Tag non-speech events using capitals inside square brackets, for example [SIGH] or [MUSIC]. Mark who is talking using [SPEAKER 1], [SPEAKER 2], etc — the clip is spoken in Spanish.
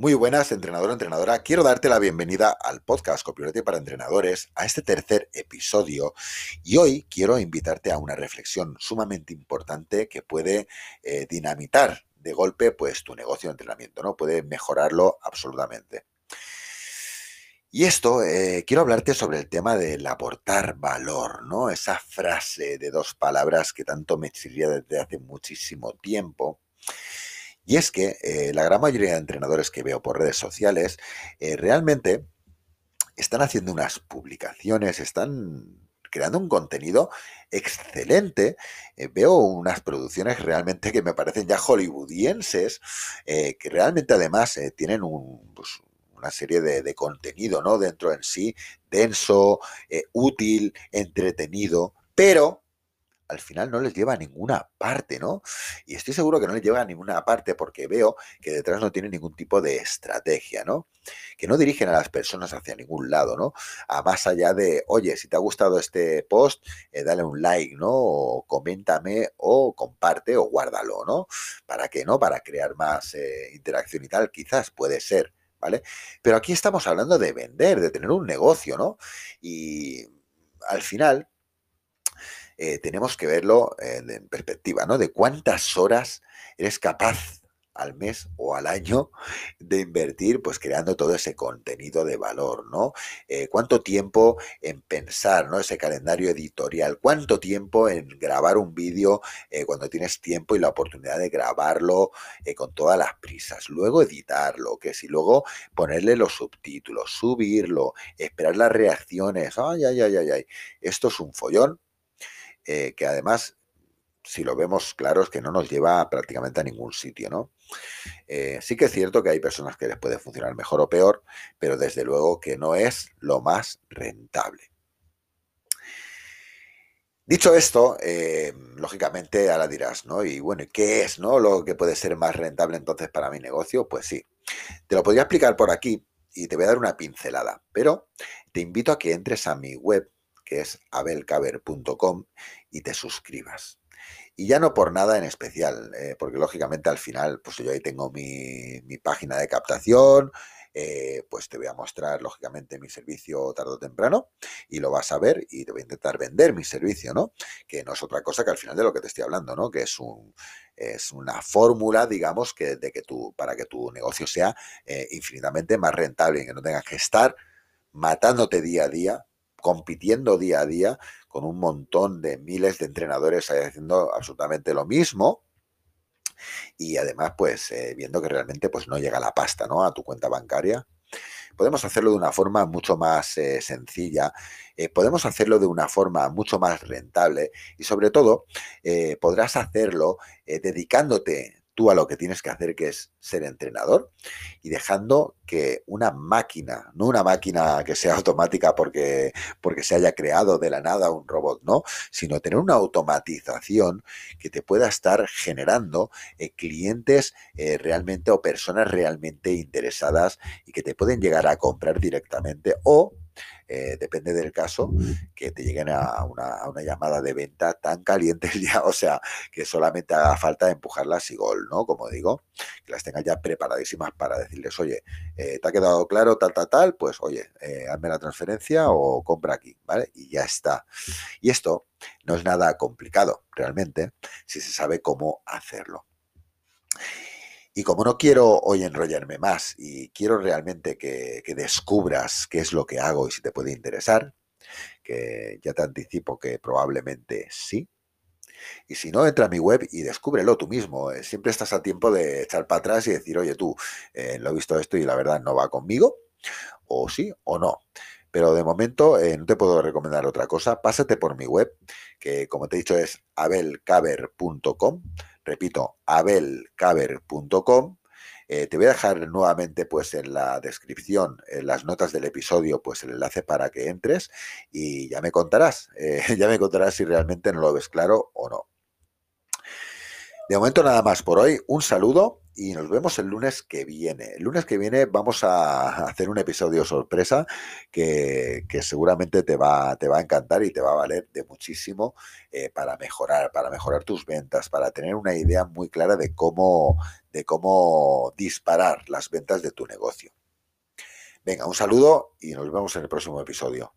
[SPEAKER 1] Muy buenas, entrenador entrenadora. Quiero darte la bienvenida al podcast Copywriting para Entrenadores, a este tercer episodio. Y hoy quiero invitarte a una reflexión sumamente importante que puede eh, dinamitar de golpe pues, tu negocio de entrenamiento, ¿no? Puede mejorarlo absolutamente. Y esto, eh, quiero hablarte sobre el tema del aportar valor, ¿no? Esa frase de dos palabras que tanto me chirría desde hace muchísimo tiempo y es que eh, la gran mayoría de entrenadores que veo por redes sociales eh, realmente están haciendo unas publicaciones, están creando un contenido excelente. Eh, veo unas producciones realmente que me parecen ya hollywoodienses, que realmente además tienen pues, una serie de, de, contenido ¿no? dentro en sí, denso, útil, entretenido, pero al final no les lleva a ninguna parte, ¿no? Y estoy seguro que no les lleva a ninguna parte porque veo que detrás no tienen ningún tipo de estrategia, ¿no? Que no dirigen a las personas hacia ningún lado, ¿no? A más allá de, oye, si te ha gustado este post, eh, dale un like, ¿no? O coméntame o comparte o guárdalo, ¿no? ¿Para qué, no? Para crear más eh, interacción y tal, quizás puede ser, ¿vale? Pero aquí estamos hablando de vender, de tener un negocio, ¿no? Y al final eh, tenemos que verlo en, perspectiva, ¿no? De cuántas horas eres capaz al mes o al año [LAUGHS] de invertir pues creando todo ese contenido de valor, ¿no? Eh, ¿Cuánto tiempo en pensar, ¿no? Ese calendario editorial, cuánto tiempo en grabar un vídeo eh, cuando tienes tiempo y la oportunidad de grabarlo con todas las prisas, luego editarlo, que si luego ponerle los subtítulos, subirlo, esperar las reacciones, ay, ay, ay, ay, ay, esto es un follón eh, que además, si lo vemos claro, es que no nos lleva prácticamente a ningún sitio, ¿no? Eh, sí que es cierto que hay personas que les puede funcionar mejor o peor, pero desde luego que no es lo más rentable. Dicho esto, eh, lógicamente ahora dirás, ¿no? Y bueno, ¿qué es, no? Lo que puede ser más rentable entonces para mi negocio, pues sí. Te lo podría explicar por aquí y te voy a dar una pincelada, pero te invito a que entres a mi web que es abelcaber.com, y te suscribas. Y ya no por nada en especial, eh, porque lógicamente al final, pues yo ahí tengo mi, página de captación, eh, pues te voy a mostrar lógicamente mi servicio tarde o temprano y lo vas a ver y te voy a intentar vender mi servicio, ¿no? Que no es otra cosa que al final de lo que te estoy hablando, ¿no? Que es un es una fórmula, digamos, que que tú para que tu negocio sea eh, infinitamente más rentable y que no tengas que estar matándote día a día compitiendo día a día con un montón de miles de entrenadores haciendo absolutamente lo mismo y además pues eh, viendo que realmente pues no llega la pasta ¿no? a tu cuenta bancaria. Podemos hacerlo de una forma mucho más eh, sencilla, eh, podemos hacerlo de una forma mucho más rentable y sobre todo podrás hacerlo dedicándote tú a lo que tienes que hacer, que es ser entrenador, y dejando que una máquina, no una máquina que sea automática porque, porque se haya creado de la nada un robot, no, sino tener una automatización que te pueda estar generando eh, clientes eh, realmente o personas realmente interesadas y que te pueden llegar a comprar directamente o eh, depende del caso, que te lleguen a una, llamada de venta tan caliente [LAUGHS] ya, o sea, que solamente haga falta empujarlas y gol, ¿no? Como digo, que las tengas ya preparadísimas para decirles, oye, eh, ¿te ha quedado claro tal, tal, tal? Pues, oye, eh, hazme la transferencia o compra aquí, ¿vale? Y ya está. Y esto no es nada complicado, realmente, si se sabe cómo hacerlo. Y como no quiero hoy enrollarme más y quiero realmente que, descubras qué es lo que hago y si te puede interesar, que ya te anticipo que probablemente sí, y si no, entra a mi web y descúbrelo tú mismo. Eh, siempre estás a tiempo de echar para atrás y decir, oye, tú, eh, lo he visto esto y la verdad no va conmigo, o sí o no. Pero de momento eh, no te puedo recomendar otra cosa. Pásate por mi web, que como te he dicho es abelcaber.com. Repito, abelcaber.com. Eh, te voy a dejar nuevamente pues en la descripción, en las notas del episodio, pues el enlace para que entres y ya me contarás, [LAUGHS] eh, ya me contarás si realmente no lo ves claro o no. De momento nada más por hoy, un saludo y nos vemos el lunes que viene. El lunes que viene vamos a [LAUGHS] hacer un episodio sorpresa que, seguramente te va, te va a encantar y te va a valer de muchísimo eh, para mejorar, para mejorar tus ventas, para tener una idea muy clara de cómo, de cómo disparar las ventas de tu negocio. Venga, un saludo y nos vemos en el próximo episodio.